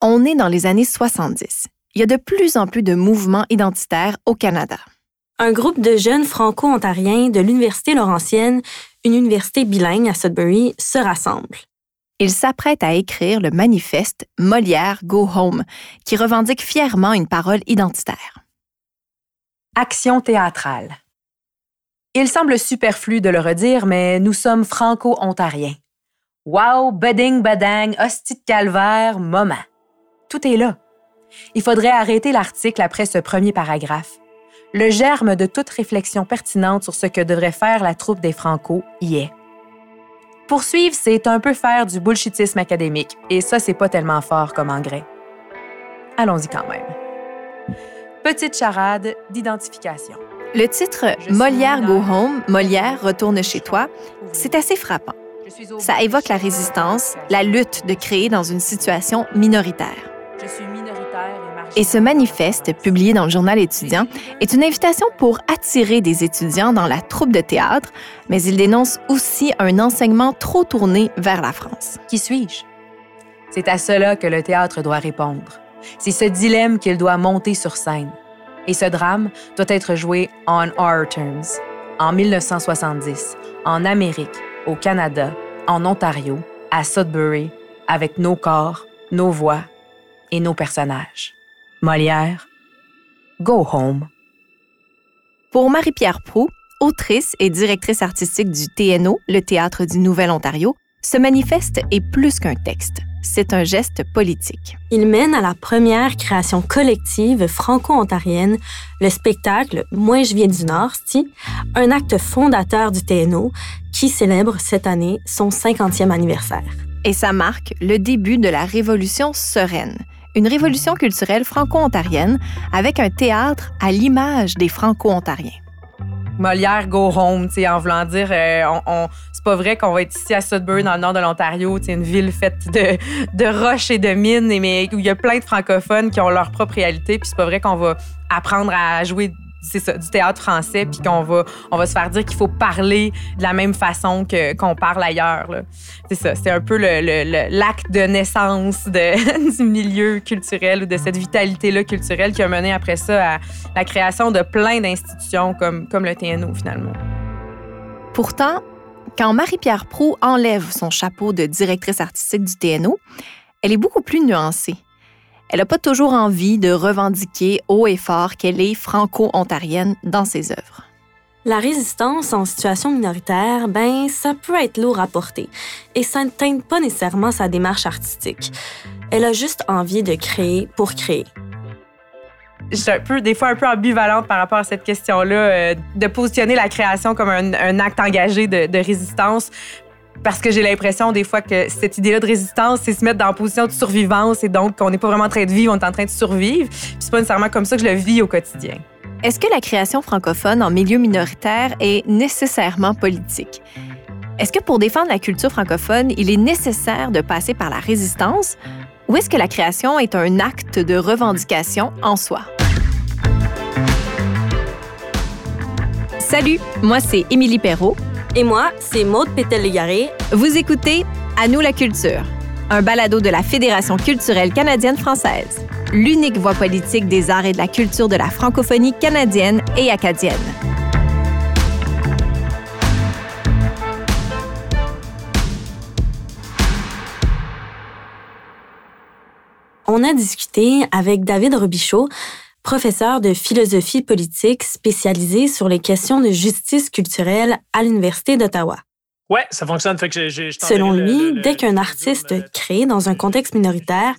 On est dans les années 70. Il y a de plus en plus de mouvements identitaires au Canada. Un groupe de jeunes franco-ontariens de l'Université Laurentienne, une université bilingue à Sudbury, se rassemble. Ils s'apprêtent à écrire le manifeste Molière Go Home, qui revendique fièrement une parole identitaire. Action théâtrale. Il semble superflu de le redire, mais nous sommes franco-ontariens. Wow, budding, badang, hostie de calvaire, moment. Tout est là. Il faudrait arrêter l'article après ce premier paragraphe. Le germe de toute réflexion pertinente sur ce que devrait faire la troupe des Franco y est. Poursuivre, c'est un peu faire du bullshitisme académique, et ça, c'est pas tellement fort comme engrais. Allons-y quand même. Petite charade d'identification. Le titre Molière Go Home, Molière retourne chez toi, c'est assez frappant. Ça évoque la résistance, la lutte de créer dans une situation minoritaire. Et ce manifeste, publié dans le journal étudiant, est une invitation pour attirer des étudiants dans la troupe de théâtre, mais il dénonce aussi un enseignement trop tourné vers la France. Qui suis-je? C'est à cela que le théâtre doit répondre. C'est ce dilemme qu'il doit monter sur scène. Et ce drame doit être joué on our terms, en 1970, en Amérique, au Canada, en Ontario, à Sudbury, avec nos corps, nos voix et nos personnages. Molière, Go Home. Pour Marie-Pierre Prou, autrice et directrice artistique du TNO, le Théâtre du Nouvel-Ontario, ce manifeste est plus qu'un texte c'est un geste politique. Il mène à la première création collective franco-ontarienne, le spectacle Moi je viens du Nord, un acte fondateur du TNO qui célèbre cette année son 50e anniversaire. Et ça marque le début de la Révolution sereine, une révolution culturelle franco-ontarienne avec un théâtre à l'image des franco-ontariens. Molière go home, en voulant dire, euh, c'est pas vrai qu'on va être ici à Sudbury, dans le nord de l'Ontario, une ville faite de, de roches et de mines, mais où il y a plein de francophones qui ont leur propre réalité, puis c'est pas vrai qu'on va apprendre à jouer c'est ça, du théâtre français, puis qu'on va, on va se faire dire qu'il faut parler de la même façon que, qu'on parle ailleurs. C'est ça, c'est un peu le, l'acte de naissance du milieu culturel ou de cette vitalité-là culturelle qui a mené après ça à la création de plein d'institutions comme, comme le TNO finalement. Pourtant, quand Marie-Pierre Prou enlève son chapeau de directrice artistique du TNO, elle est beaucoup plus nuancée. Elle n'a pas toujours envie de revendiquer haut et fort qu'elle est franco-ontarienne dans ses œuvres. La résistance en situation minoritaire, ben, ça peut être lourd à porter et ça ne teinte pas nécessairement sa démarche artistique. Elle a juste envie de créer pour créer. Je suis un peu, des fois un peu ambivalente par rapport à cette question-là, euh, de positionner la création comme un, acte engagé de, de résistance parce que j'ai l'impression des fois que cette idée-là de résistance, c'est se mettre dans la position de survivance et donc qu'on n'est pas vraiment en train de vivre, on est en train de survivre. Puis c'est pas nécessairement comme ça que je le vis au quotidien. Est-ce que la création francophone en milieu minoritaire est nécessairement politique? Est-ce que pour défendre la culture francophone, il est nécessaire de passer par la résistance? Ou est-ce que la création est un acte de revendication en soi? Salut, moi c'est Émilie Perrault et moi, c'est Maude Pétel-Légaré. Vous écoutez À nous la culture, un balado de la Fédération culturelle canadienne-française, l'unique voix politique des arts et de la culture de la francophonie canadienne et acadienne. On a discuté avec David Robichaud, professeur de philosophie politique spécialisé sur les questions de justice culturelle à l'Université d'Ottawa. Ouais, ça fonctionne. Fait que Selon lui, dès qu'un artiste crée dans un contexte minoritaire,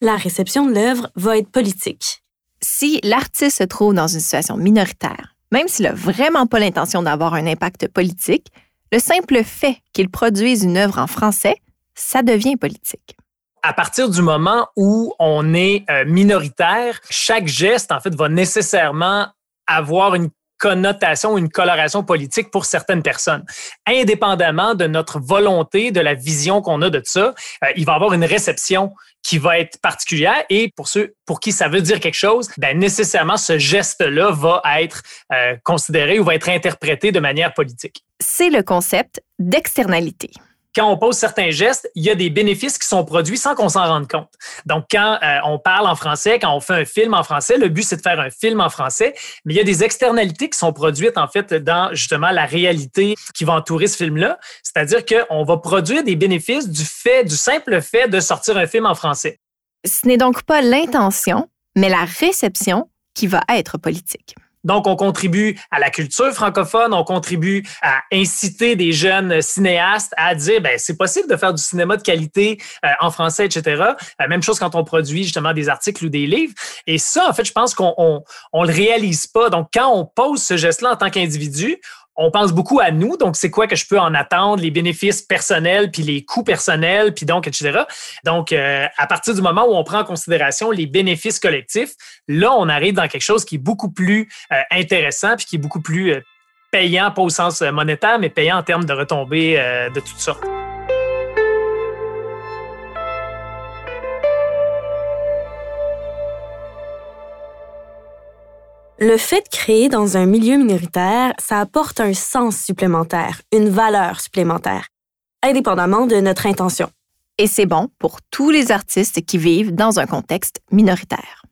la réception de l'œuvre va être politique. Si l'artiste se trouve dans une situation minoritaire, même s'il n'a vraiment pas l'intention d'avoir un impact politique, le simple fait qu'il produise une œuvre en français, ça devient politique à partir du moment où on est euh, minoritaire, chaque geste, en fait, va nécessairement avoir une connotation, une coloration politique pour certaines personnes. Indépendamment de notre volonté, de la vision qu'on a de ça, euh, il va avoir une réception qui va être particulière et pour ceux pour qui ça veut dire quelque chose, ben nécessairement ce geste-là va être euh, considéré ou va être interprété de manière politique. C'est le concept d'externalité quand on pose certains gestes, il y a des bénéfices qui sont produits sans qu'on s'en rende compte. Donc, quand euh, on parle en français, quand on fait un film en français, le but, c'est de faire un film en français, mais il y a des externalités qui sont produites, en fait, dans justement la réalité qui va entourer ce film-là. C'est-à-dire qu'on va produire des bénéfices du fait, du simple fait de sortir un film en français. Ce n'est donc pas l'intention, mais la réception qui va être politique. Donc, on contribue à la culture francophone, on contribue à inciter des jeunes cinéastes à dire, ben c'est possible de faire du cinéma de qualité euh, en français, etc. Euh, même chose quand on produit justement des articles ou des livres. Et ça, en fait, je pense qu'on on, on le réalise pas. Donc, quand on pose ce geste-là en tant qu'individu, on pense beaucoup à nous, donc c'est quoi que je peux en attendre, les bénéfices personnels, puis les coûts personnels, puis donc, etc. Donc, euh, à partir du moment où on prend en considération les bénéfices collectifs, là, on arrive dans quelque chose qui est beaucoup plus euh, intéressant, puis qui est beaucoup plus euh, payant, pas au sens monétaire, mais payant en termes de retombées de toutes sortes. Le fait de créer dans un milieu minoritaire, ça apporte un sens supplémentaire, une valeur supplémentaire, indépendamment de notre intention. Et c'est bon pour tous les artistes qui vivent dans un contexte minoritaire.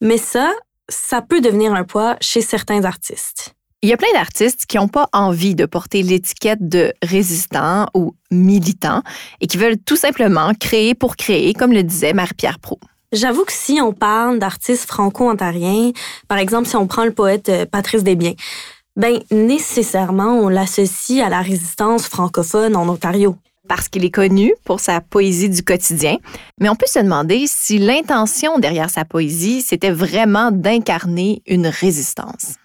Mais ça, ça peut devenir un poids chez certains artistes. Il y a plein d'artistes qui n'ont pas envie de porter l'étiquette de résistant ou militant et qui veulent tout simplement créer pour créer, comme le disait Marie-Pierre Pro. J'avoue que si on parle d'artistes franco-ontariens, par exemple si on prend le poète euh, Patrice Desbiens, ben nécessairement on l'associe à la résistance francophone en Ontario. Parce qu'il est connu pour sa poésie du quotidien, mais on peut se demander si l'intention derrière sa poésie, c'était vraiment d'incarner une résistance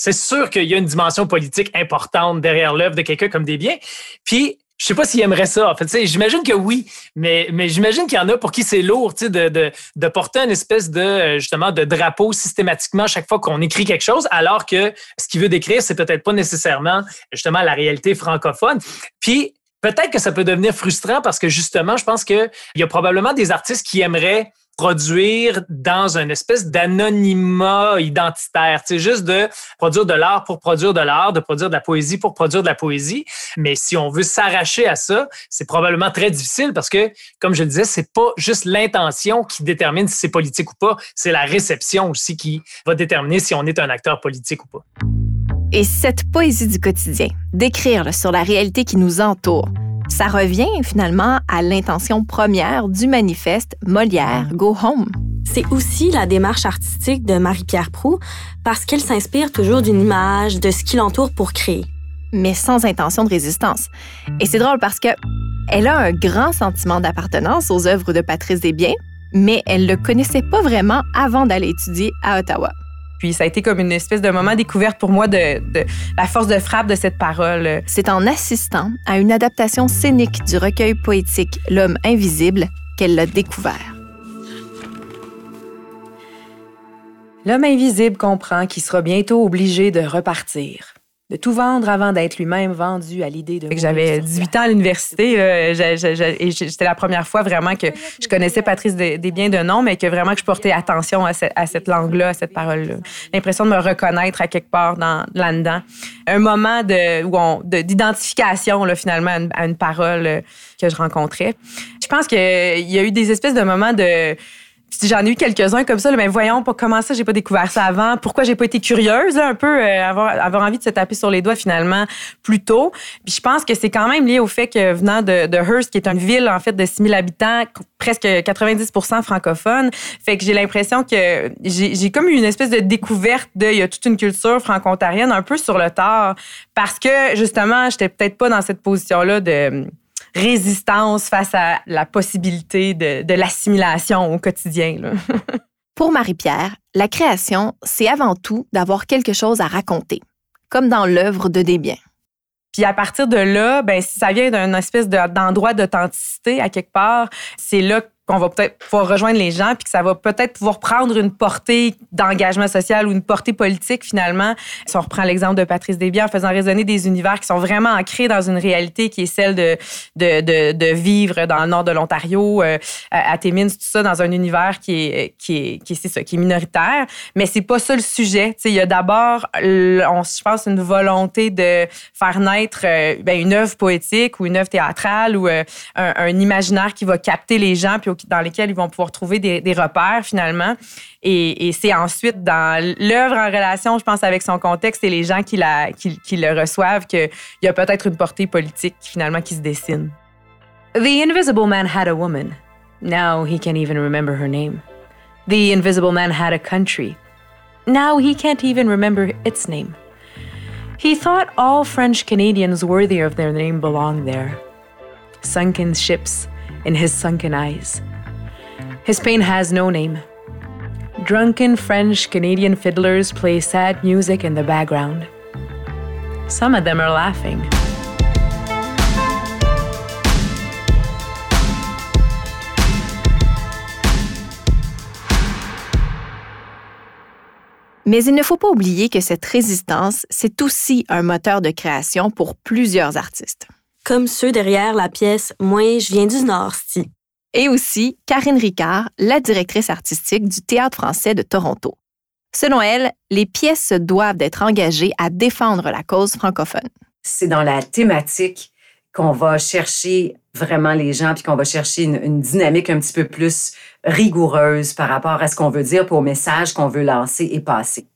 c'est sûr qu'il y a une dimension politique importante derrière l'œuvre de quelqu'un comme Desbiens. Puis, je sais pas s'il aimerait ça. En fait, j'imagine que oui, mais, mais j'imagine qu'il y en a pour qui c'est lourd, de, de, de, porter une espèce de euh, justement de drapeau systématiquement chaque fois qu'on écrit quelque chose, alors que ce qu'il veut décrire, c'est peut-être pas nécessairement justement la réalité francophone. Puis peut-être que ça peut devenir frustrant parce que justement, je pense qu'il y a probablement des artistes qui aimeraient produire dans une espèce d'anonymat identitaire. C'est juste de produire de l'art pour produire de l'art, de produire de la poésie pour produire de la poésie. Mais si on veut s'arracher à ça, c'est probablement très difficile parce que, comme je le disais, c'est pas juste l'intention qui détermine si c'est politique ou pas, c'est la réception aussi qui va déterminer si on est un acteur politique ou pas. Et cette poésie du quotidien, d'écrire sur la réalité qui nous entoure, ça revient finalement à l'intention première du manifeste Molière Go Home. C'est aussi la démarche artistique de Marie-Pierre Proux parce qu'elle s'inspire toujours d'une image, de ce qui l'entoure pour créer. Mais sans intention de résistance. Et c'est drôle parce que elle a un grand sentiment d'appartenance aux œuvres de Patrice Desbiens, mais elle ne le connaissait pas vraiment avant d'aller étudier à Ottawa. Puis ça a été comme une espèce de moment découverte pour moi de, la force de frappe de cette parole. C'est en assistant à une adaptation scénique du recueil poétique L'homme invisible qu'elle l'a découvert. L'homme invisible comprend qu'il sera bientôt obligé de repartir de tout vendre avant d'être lui-même vendu à l'idée de. J'avais 18 ans à l'université et c'était la première fois vraiment que je connaissais Patrice Desbiens de nom, mais que vraiment que je portais attention à, cette langue-là, à cette parole-là. L'impression de me reconnaître à quelque part dans, là-dedans. Un moment de, d'identification là, finalement à une, parole euh, que je rencontrais. Je pense qu'il y a eu des espèces de moments de J'en ai eu quelques-uns comme ça, mais voyons, pas comment ça, j'ai pas découvert ça avant? Pourquoi j'ai pas été curieuse, un peu, euh, avoir, avoir envie de se taper sur les doigts finalement plus tôt? Puis je pense que c'est quand même lié au fait que venant de, de Hearst, qui est une ville en fait de 6000 habitants, presque 90% francophone, fait que j'ai l'impression que j'ai comme eu une espèce de découverte de, il y a toute une culture franco-ontarienne un peu sur le tard, parce que justement, j'étais peut-être pas dans cette position-là de résistance face à la possibilité de, l'assimilation au quotidien. Pour Marie-Pierre, la création, c'est avant tout d'avoir quelque chose à raconter, comme dans l'œuvre de Desbiens. Puis à partir de là, ben, si ça vient d'un espèce d'endroit d'authenticité à quelque part, c'est là qu'on va peut-être pouvoir rejoindre les gens, puis que ça va peut-être pouvoir prendre une portée d'engagement social ou une portée politique finalement. Si on reprend l'exemple de Patrice Desbiens en faisant résonner des univers qui sont vraiment ancrés dans une réalité qui est celle de, de, de, de vivre dans le nord de l'Ontario, euh, à Timmins, tout ça, dans un univers qui est, qui est, qui est, c'est ça, qui est minoritaire. Mais c'est pas ça le sujet. sais, il y a d'abord, je pense, une volonté de faire naître euh, ben, une œuvre poétique ou une œuvre théâtrale ou euh, un, un, imaginaire qui va capter les gens puis dans lesquels ils vont pouvoir trouver des, des repères finalement. Et, et c'est ensuite dans l'œuvre en relation, je pense, avec son contexte et les gens qui, la, qui, qui le reçoivent qu'il y a peut-être une portée politique finalement qui se dessine. The Invisible Man had a woman. Now he can't even remember her name. The Invisible Man had a country. Now he can't even remember its name. He thought all French Canadians worthy of their name belonged there. Sunken ships in his sunken eyes. His pain has no name. Drunken French Canadian fiddlers play sad music in the background. Some of them are laughing. Mais il ne faut pas oublier que cette résistance, c'est aussi un moteur de création pour plusieurs artistes. Comme ceux derrière la pièce Moi, je viens du Nord, si. Et aussi Karine Ricard, la directrice artistique du Théâtre français de Toronto. Selon elle, les pièces doivent être engagées à défendre la cause francophone. C'est dans la thématique qu'on va chercher vraiment les gens, puis qu'on va chercher une, une, dynamique un petit peu plus rigoureuse par rapport à ce qu'on veut dire pour au message qu'on veut lancer et passer.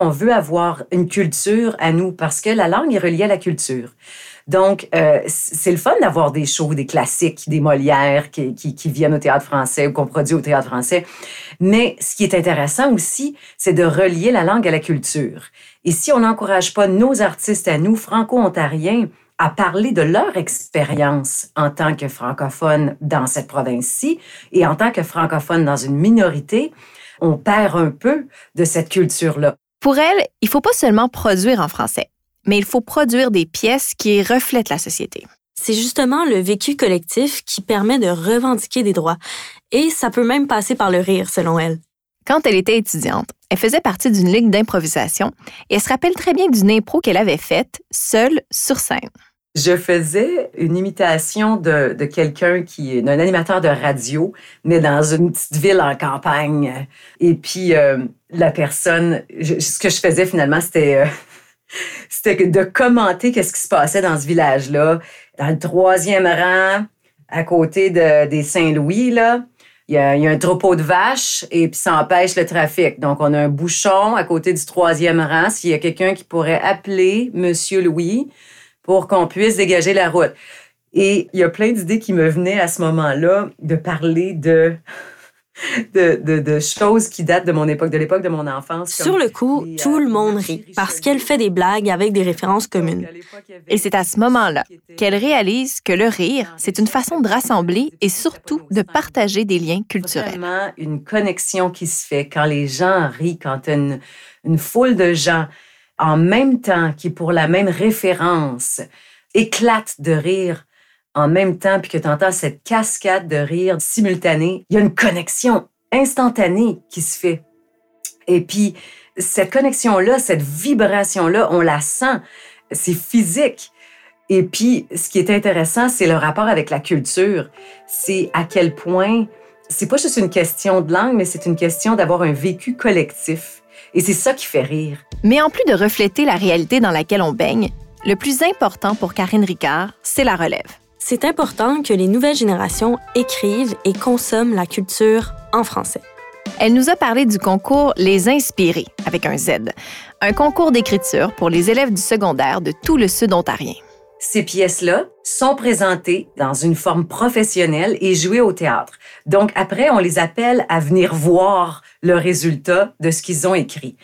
On veut avoir une culture à nous parce que la langue est reliée à la culture. Donc, euh, c'est le fun d'avoir des shows, des classiques, des Molières qui, qui, qui viennent au théâtre français ou qu'on produit au théâtre français. Mais ce qui est intéressant aussi, c'est de relier la langue à la culture. Et si on n'encourage pas nos artistes à nous, franco-ontariens, à parler de leur expérience en tant que francophone dans cette province-ci et en tant que francophone dans une minorité, on perd un peu de cette culture-là. Pour elle, il faut pas seulement produire en français, mais il faut produire des pièces qui reflètent la société. C'est justement le vécu collectif qui permet de revendiquer des droits. Et ça peut même passer par le rire, selon elle. Quand elle était étudiante, elle faisait partie d'une ligue d'improvisation et elle se rappelle très bien d'une impro qu'elle avait faite seule sur scène. Je faisais une imitation de, de quelqu'un qui est un animateur de radio, mais dans une petite ville en campagne. Et puis, euh, la personne, je, ce que je faisais finalement, c'était euh, c'était de commenter qu'est-ce qui se passait dans ce village-là. Dans le troisième rang, à côté de, des Saint-Louis, là, il y, a, un troupeau de vaches et ça empêche le trafic. Donc, on a un bouchon à côté du troisième rang. S'il y a quelqu'un qui pourrait appeler Monsieur Louis pour qu'on puisse dégager la route. Et il y a plein d'idées qui me venaient à ce moment-là de parler de de, de, de, choses qui datent de mon époque, de l'époque de mon enfance. Sur le coup, tout le monde rit parce qu'elle fait des blagues avec des références communes. Et c'est à ce moment-là qu'elle réalise que le rire, c'est une façon de rassembler et surtout de partager des liens culturels. Vraiment une connexion qui se fait quand les gens rient, quand une, une foule de gens en même temps, qui pour la même référence, éclate de rire en même temps, puis que tu entends cette cascade de rire simultanée, il y a une connexion instantanée qui se fait. Et puis, cette connexion-là, cette vibration-là, on la sent, c'est physique. Et puis, ce qui est intéressant, c'est le rapport avec la culture. C'est à quel point, c'est pas juste une question de langue, mais c'est une question d'avoir un vécu collectif. Et c'est ça qui fait rire. Mais en plus de refléter la réalité dans laquelle on baigne, le plus important pour Karine Ricard, c'est la relève. C'est important que les nouvelles générations écrivent et consomment la culture en français. Elle nous a parlé du concours Les Inspirés, avec un Z, un concours d'écriture pour les élèves du secondaire de tout le sud ontarien. Ces pièces-là sont présentées dans une forme professionnelle et jouées au théâtre. Donc après, on les appelle à venir voir le résultat de ce qu'ils ont écrit.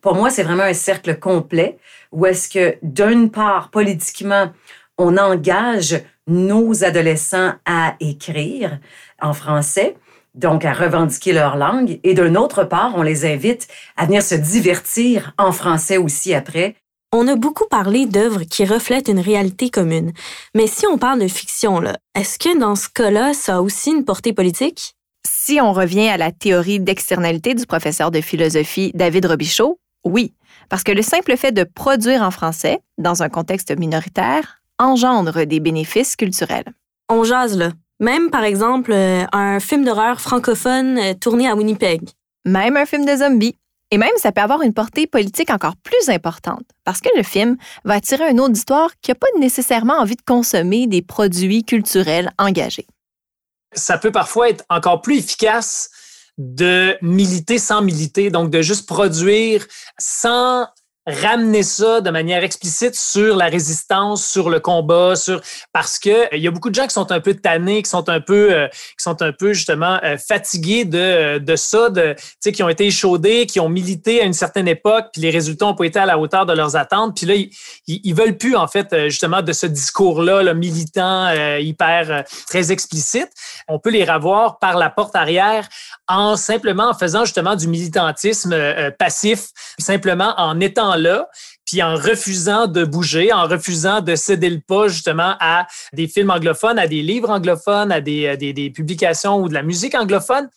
Pour moi, c'est vraiment un cercle complet où est-ce que, d'une part, politiquement, on engage nos adolescents à écrire en français, donc à revendiquer leur langue, et d'une autre part, on les invite à venir se divertir en français aussi après. On a beaucoup parlé d'œuvres qui reflètent une réalité commune, mais si on parle de fiction, est-ce que dans ce cas-là, ça a aussi une portée politique? Si on revient à la théorie d'externalité du professeur de philosophie David Robichaud, oui, parce que le simple fait de produire en français, dans un contexte minoritaire, engendre des bénéfices culturels. On jase là. Même, par exemple, euh, un film d'horreur francophone euh, tourné à Winnipeg. Même un film de zombies. Et même, ça peut avoir une portée politique encore plus importante, parce que le film va attirer un auditoire qui n'a pas nécessairement envie de consommer des produits culturels engagés. Ça peut parfois être encore plus efficace de militer sans militer, donc de juste produire sans ramener ça de manière explicite sur la résistance, sur le combat, sur parce que euh, il y a beaucoup de gens qui sont un peu tannés, qui sont un peu euh, qui sont un peu justement euh, fatigués de de ça, de qui ont été échaudés, qui ont milité à une certaine époque, puis les résultats ont pas été à la hauteur de leurs attentes, puis là ils, ils, veulent plus en fait justement de ce discours-là le militant hyper très explicite. On peut les revoir par la porte arrière en simplement en faisant justement du militantisme passif, simplement en étant là, puis en refusant de bouger, en refusant de céder le pas justement à des films anglophones, à des livres anglophones, à des, des, publications ou de la musique anglophone.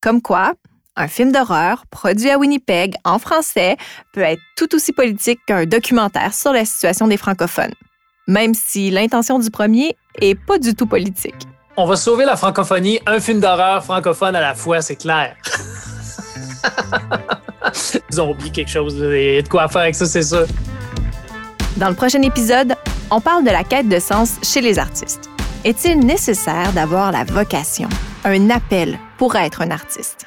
Comme quoi, un film d'horreur produit à Winnipeg en français peut être tout aussi politique qu'un documentaire sur la situation des francophones, même si l'intention du premier est pas du tout politique. On va sauver la francophonie, un film d'horreur francophone à la fois, c'est clair. Ils ont oublié quelque chose. Il y a de quoi faire avec ça, c'est ça. Dans le prochain épisode, on parle de la quête de sens chez les artistes. Est-il nécessaire d'avoir la vocation, un appel pour être un artiste?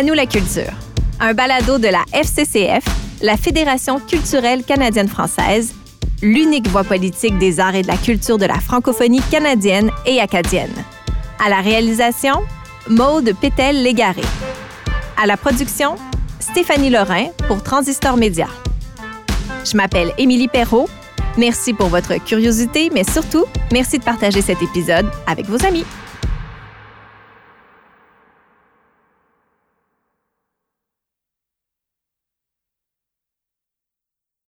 À nous la culture, un balado de la FCCF la Fédération culturelle canadienne-française, l'unique voix politique des arts et de la culture de la francophonie canadienne et acadienne. À la réalisation, Maude Pétel-Légaré. À la production, Stéphanie Lorrain pour Transistor Média. Je m'appelle Émilie Perrault. Merci pour votre curiosité, mais surtout, merci de partager cet épisode avec vos amis.